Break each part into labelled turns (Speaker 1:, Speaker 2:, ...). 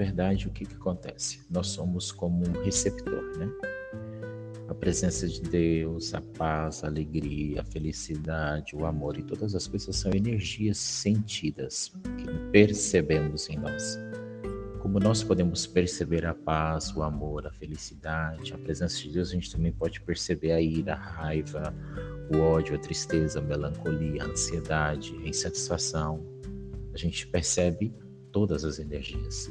Speaker 1: verdade, o que, que acontece? Nós somos como um receptor, né? A presença de Deus, a paz, a alegria, a felicidade, o amor e todas as coisas são energias sentidas que percebemos em nós. Como nós podemos perceber a paz, o amor, a felicidade, a presença de Deus, a gente também pode perceber a ira, a raiva, o ódio, a tristeza, a melancolia, a ansiedade, a insatisfação. A gente percebe todas as energias.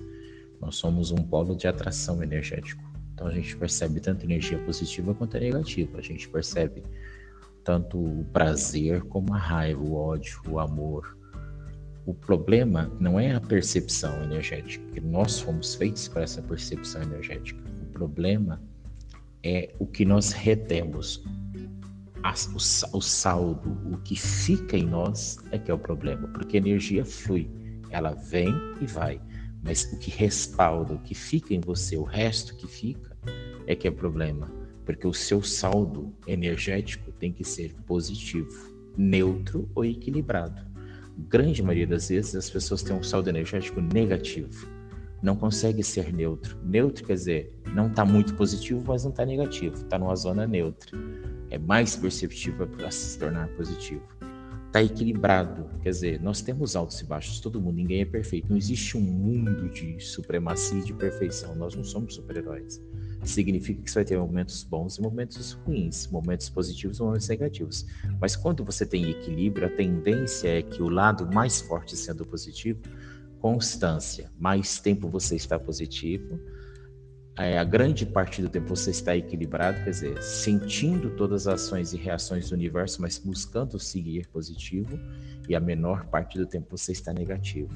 Speaker 1: Nós somos um polo de atração energético. Então a gente percebe tanto energia positiva quanto a negativa. A gente percebe tanto o prazer como a raiva, o ódio, o amor, o problema não é a percepção energética, que nós fomos feitos para essa percepção energética. O problema é o que nós retemos. O, o saldo, o que fica em nós é que é o problema, porque a energia flui, ela vem e vai, mas o que respalda, o que fica em você, o resto que fica, é que é problema, porque o seu saldo energético tem que ser positivo, neutro ou equilibrado grande maioria das vezes as pessoas têm um saldo energético negativo. Não consegue ser neutro. Neutro quer dizer, não está muito positivo, mas não está negativo. Está numa zona neutra. É mais perceptível para se tornar positivo. Está equilibrado, quer dizer, nós temos altos e baixos, todo mundo, ninguém é perfeito. Não existe um mundo de supremacia e de perfeição. Nós não somos super-heróis significa que você vai ter momentos bons e momentos ruins, momentos positivos e momentos negativos. Mas quando você tem equilíbrio, a tendência é que o lado mais forte sendo positivo, constância, mais tempo você está positivo, é, a grande parte do tempo você está equilibrado, quer dizer, sentindo todas as ações e reações do universo, mas buscando seguir positivo, e a menor parte do tempo você está negativo.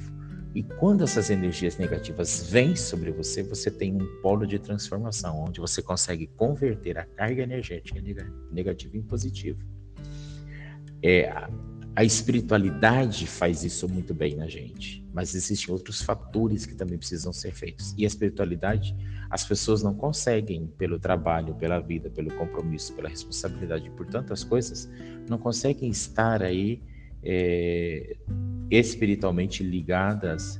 Speaker 1: E quando essas energias negativas vêm sobre você, você tem um polo de transformação, onde você consegue converter a carga energética negativa em positivo. É, a espiritualidade faz isso muito bem na gente, mas existem outros fatores que também precisam ser feitos. E a espiritualidade, as pessoas não conseguem, pelo trabalho, pela vida, pelo compromisso, pela responsabilidade, por tantas coisas, não conseguem estar aí é, espiritualmente ligadas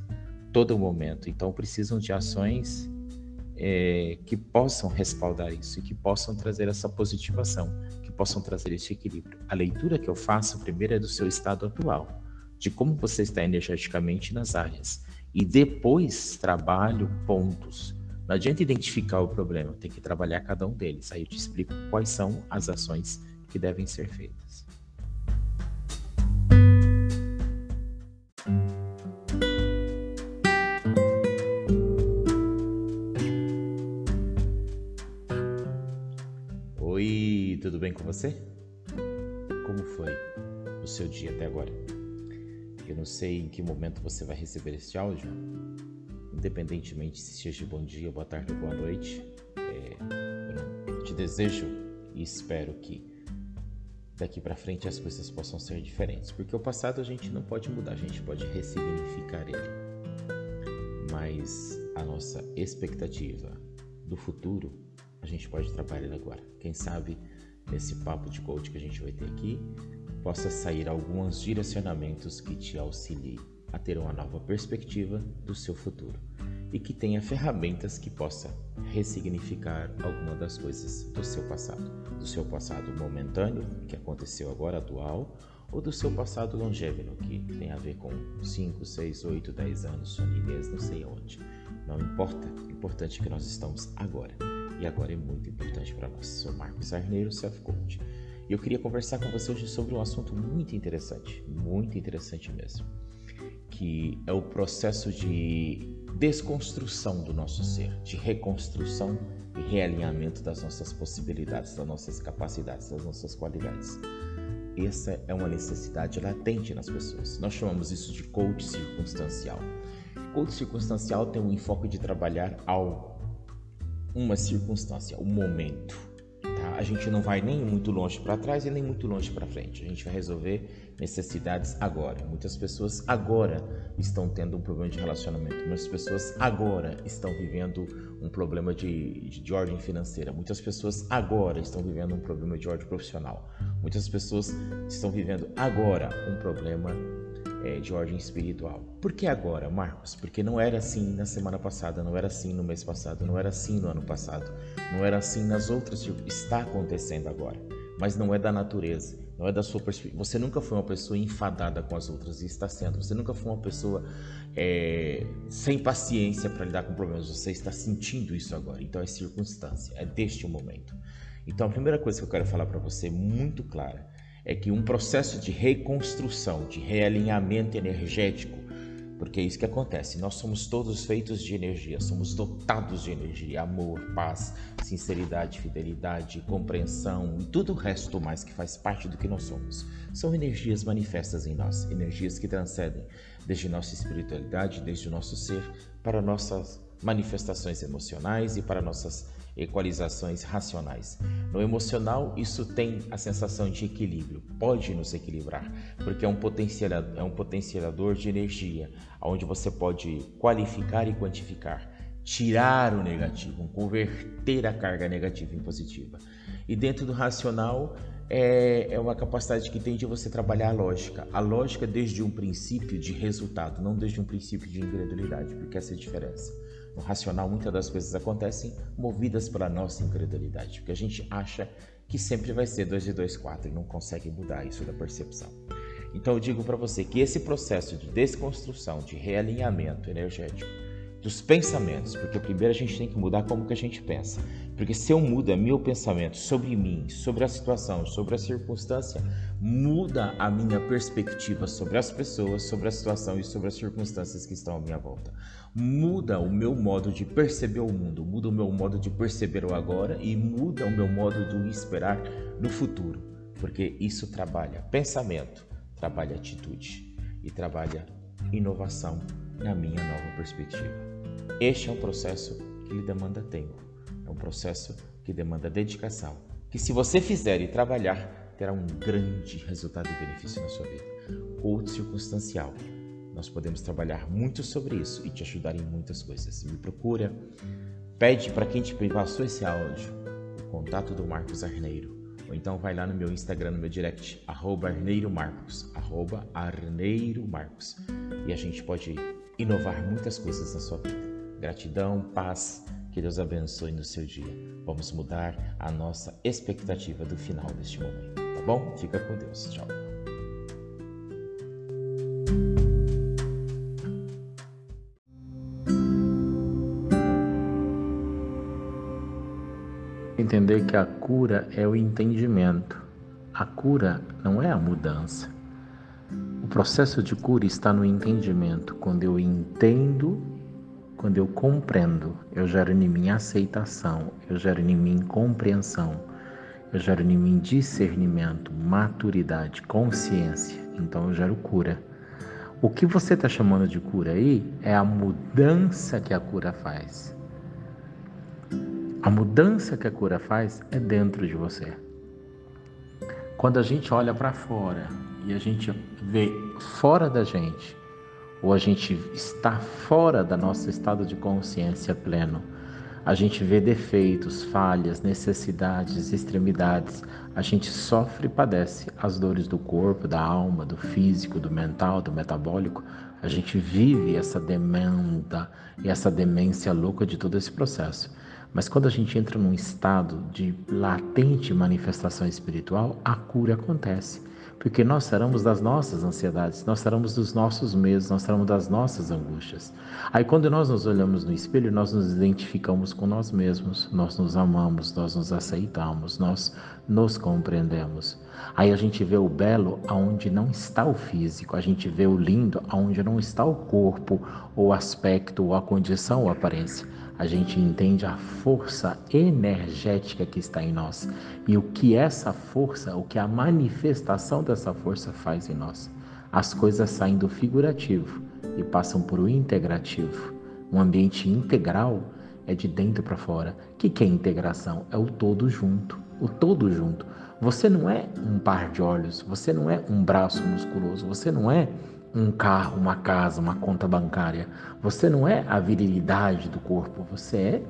Speaker 1: todo momento. Então precisam de ações é, que possam respaldar isso e que possam trazer essa positivação, possam trazer esse equilíbrio. A leitura que eu faço primeiro é do seu estado atual, de como você está energeticamente nas áreas. E depois trabalho pontos. Não adianta identificar o problema, tem que trabalhar cada um deles. Aí eu te explico quais são as ações que devem ser feitas. Com você? Como foi o seu dia até agora? Eu não sei em que momento você vai receber este áudio, independentemente se seja bom dia, boa tarde ou boa noite. É, eu te desejo e espero que daqui para frente as coisas possam ser diferentes, porque o passado a gente não pode mudar, a gente pode ressignificar ele. Mas a nossa expectativa do futuro a gente pode trabalhar agora. Quem sabe nesse papo de coach que a gente vai ter aqui, possa sair alguns direcionamentos que te auxiliem a ter uma nova perspectiva do seu futuro e que tenha ferramentas que possa ressignificar alguma das coisas do seu passado, do seu passado momentâneo, que aconteceu agora atual, ou do seu passado longêveno, que tem a ver com 5, 6, 8, 10 anos, sonidez, não sei aonde. Não importa, o importante é que nós estamos agora e agora é muito importante para nós. Sou Marcos Arneiro, Self Coach. E eu queria conversar com você hoje sobre um assunto muito interessante, muito interessante mesmo, que é o processo de desconstrução do nosso ser, de reconstrução e realinhamento das nossas possibilidades, das nossas capacidades, das nossas qualidades. Essa é uma necessidade latente nas pessoas. Nós chamamos isso de coach circunstancial. Coach circunstancial tem um enfoque de trabalhar algo uma circunstância, um momento. Tá? A gente não vai nem muito longe para trás e nem muito longe para frente. A gente vai resolver necessidades agora. Muitas pessoas agora estão tendo um problema de relacionamento. Muitas pessoas agora estão vivendo um problema de, de, de ordem financeira. Muitas pessoas agora estão vivendo um problema de ordem profissional. Muitas pessoas estão vivendo agora um problema é, de ordem espiritual. Por que agora, Marcos? Porque não era assim na semana passada, não era assim no mês passado, não era assim no ano passado, não era assim nas outras. Está acontecendo agora, mas não é da natureza. Não é da sua perspectiva. Você nunca foi uma pessoa enfadada com as outras e está sendo. Você nunca foi uma pessoa é, sem paciência para lidar com problemas. Você está sentindo isso agora. Então é circunstância, é deste momento. Então a primeira coisa que eu quero falar para você, muito clara, é que um processo de reconstrução, de realinhamento energético, porque é isso que acontece. Nós somos todos feitos de energia, somos dotados de energia, amor, paz, sinceridade, fidelidade, compreensão e tudo o resto mais que faz parte do que nós somos. São energias manifestas em nós, energias que transcendem desde nossa espiritualidade, desde o nosso ser, para nossas manifestações emocionais e para nossas equalizações racionais. No emocional, isso tem a sensação de equilíbrio, pode nos equilibrar, porque é um potencializador, é um potencializador de energia, onde você pode qualificar e quantificar, tirar o negativo, converter a carga negativa em positiva. E dentro do racional, é, é uma capacidade que tem de você trabalhar a lógica. A lógica desde um princípio de resultado, não desde um princípio de incredulidade, porque essa é a diferença. No racional, muitas das coisas acontecem movidas pela nossa incredulidade, porque a gente acha que sempre vai ser 2 e 2, 4 e não consegue mudar isso da percepção. Então eu digo para você que esse processo de desconstrução, de realinhamento energético, dos pensamentos, porque primeiro a gente tem que mudar como que a gente pensa. Porque se eu mudo meu pensamento sobre mim, sobre a situação, sobre a circunstância, muda a minha perspectiva sobre as pessoas, sobre a situação e sobre as circunstâncias que estão à minha volta. Muda o meu modo de perceber o mundo, muda o meu modo de perceber o agora e muda o meu modo de esperar no futuro. Porque isso trabalha pensamento, trabalha atitude e trabalha inovação na minha nova perspectiva. Este é um processo que lhe demanda tempo, é um processo que demanda dedicação, que se você fizer e trabalhar, terá um grande resultado e benefício na sua vida. Outro circunstancial. Nós podemos trabalhar muito sobre isso e te ajudar em muitas coisas. Me procura, pede para quem te passou esse áudio o contato do Marcos Arneiro. Ou então vai lá no meu Instagram, no meu direct, arroba Arneiro Marcos, arroba Arneiro Marcos. E a gente pode inovar muitas coisas na sua vida. Gratidão, paz, que Deus abençoe no seu dia. Vamos mudar a nossa expectativa do final deste momento, tá bom? Fica com Deus. Tchau. Entender que a cura é o entendimento. A cura não é a mudança. O processo de cura está no entendimento. Quando eu entendo quando eu compreendo, eu gero em mim aceitação, eu gero em mim compreensão, eu gero em mim discernimento, maturidade, consciência. Então eu gero cura. O que você está chamando de cura aí é a mudança que a cura faz. A mudança que a cura faz é dentro de você. Quando a gente olha para fora e a gente vê fora da gente ou a gente está fora da nosso estado de consciência pleno. A gente vê defeitos, falhas, necessidades, extremidades. A gente sofre e padece as dores do corpo, da alma, do físico, do mental, do metabólico. A gente vive essa demanda e essa demência louca de todo esse processo. Mas quando a gente entra num estado de latente manifestação espiritual, a cura acontece porque nós seremos das nossas ansiedades, nós seremos dos nossos medos, nós seremos das nossas angústias. Aí quando nós nos olhamos no espelho, nós nos identificamos com nós mesmos, nós nos amamos, nós nos aceitamos, nós nos compreendemos. Aí a gente vê o belo aonde não está o físico, a gente vê o lindo aonde não está o corpo, ou aspecto, ou a condição, ou a aparência a gente entende a força energética que está em nós e o que essa força, o que a manifestação dessa força faz em nós. As coisas saem do figurativo e passam por o integrativo. Um ambiente integral é de dentro para fora. O que é integração? É o todo junto. O todo junto. Você não é um par de olhos, você não é um braço musculoso, você não é um carro, uma casa, uma conta bancária. Você não é a virilidade do corpo, você é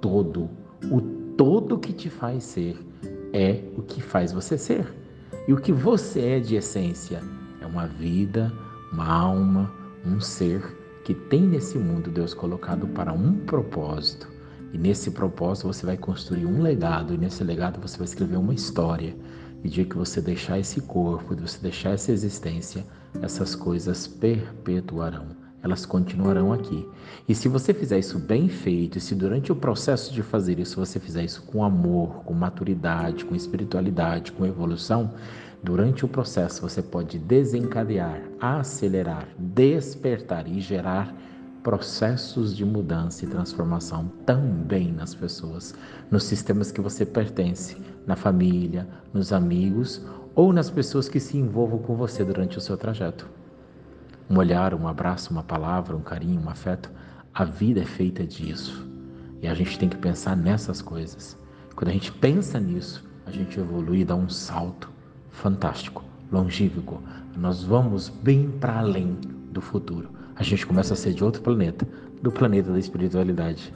Speaker 1: todo. O todo que te faz ser é o que faz você ser. E o que você é de essência é uma vida uma alma, um ser que tem nesse mundo Deus colocado para um propósito. E nesse propósito você vai construir um legado, e nesse legado você vai escrever uma história. E dia que você deixar esse corpo, de você deixar essa existência, essas coisas perpetuarão elas continuarão aqui. E se você fizer isso bem feito, e se durante o processo de fazer isso você fizer isso com amor, com maturidade, com espiritualidade, com evolução, durante o processo você pode desencadear, acelerar, despertar e gerar processos de mudança e transformação também nas pessoas, nos sistemas que você pertence, na família, nos amigos ou nas pessoas que se envolvam com você durante o seu trajeto um olhar, um abraço, uma palavra, um carinho, um afeto. A vida é feita disso. E a gente tem que pensar nessas coisas. Quando a gente pensa nisso, a gente evolui e dá um salto fantástico, longívico. Nós vamos bem para além do futuro. A gente começa a ser de outro planeta, do planeta da espiritualidade.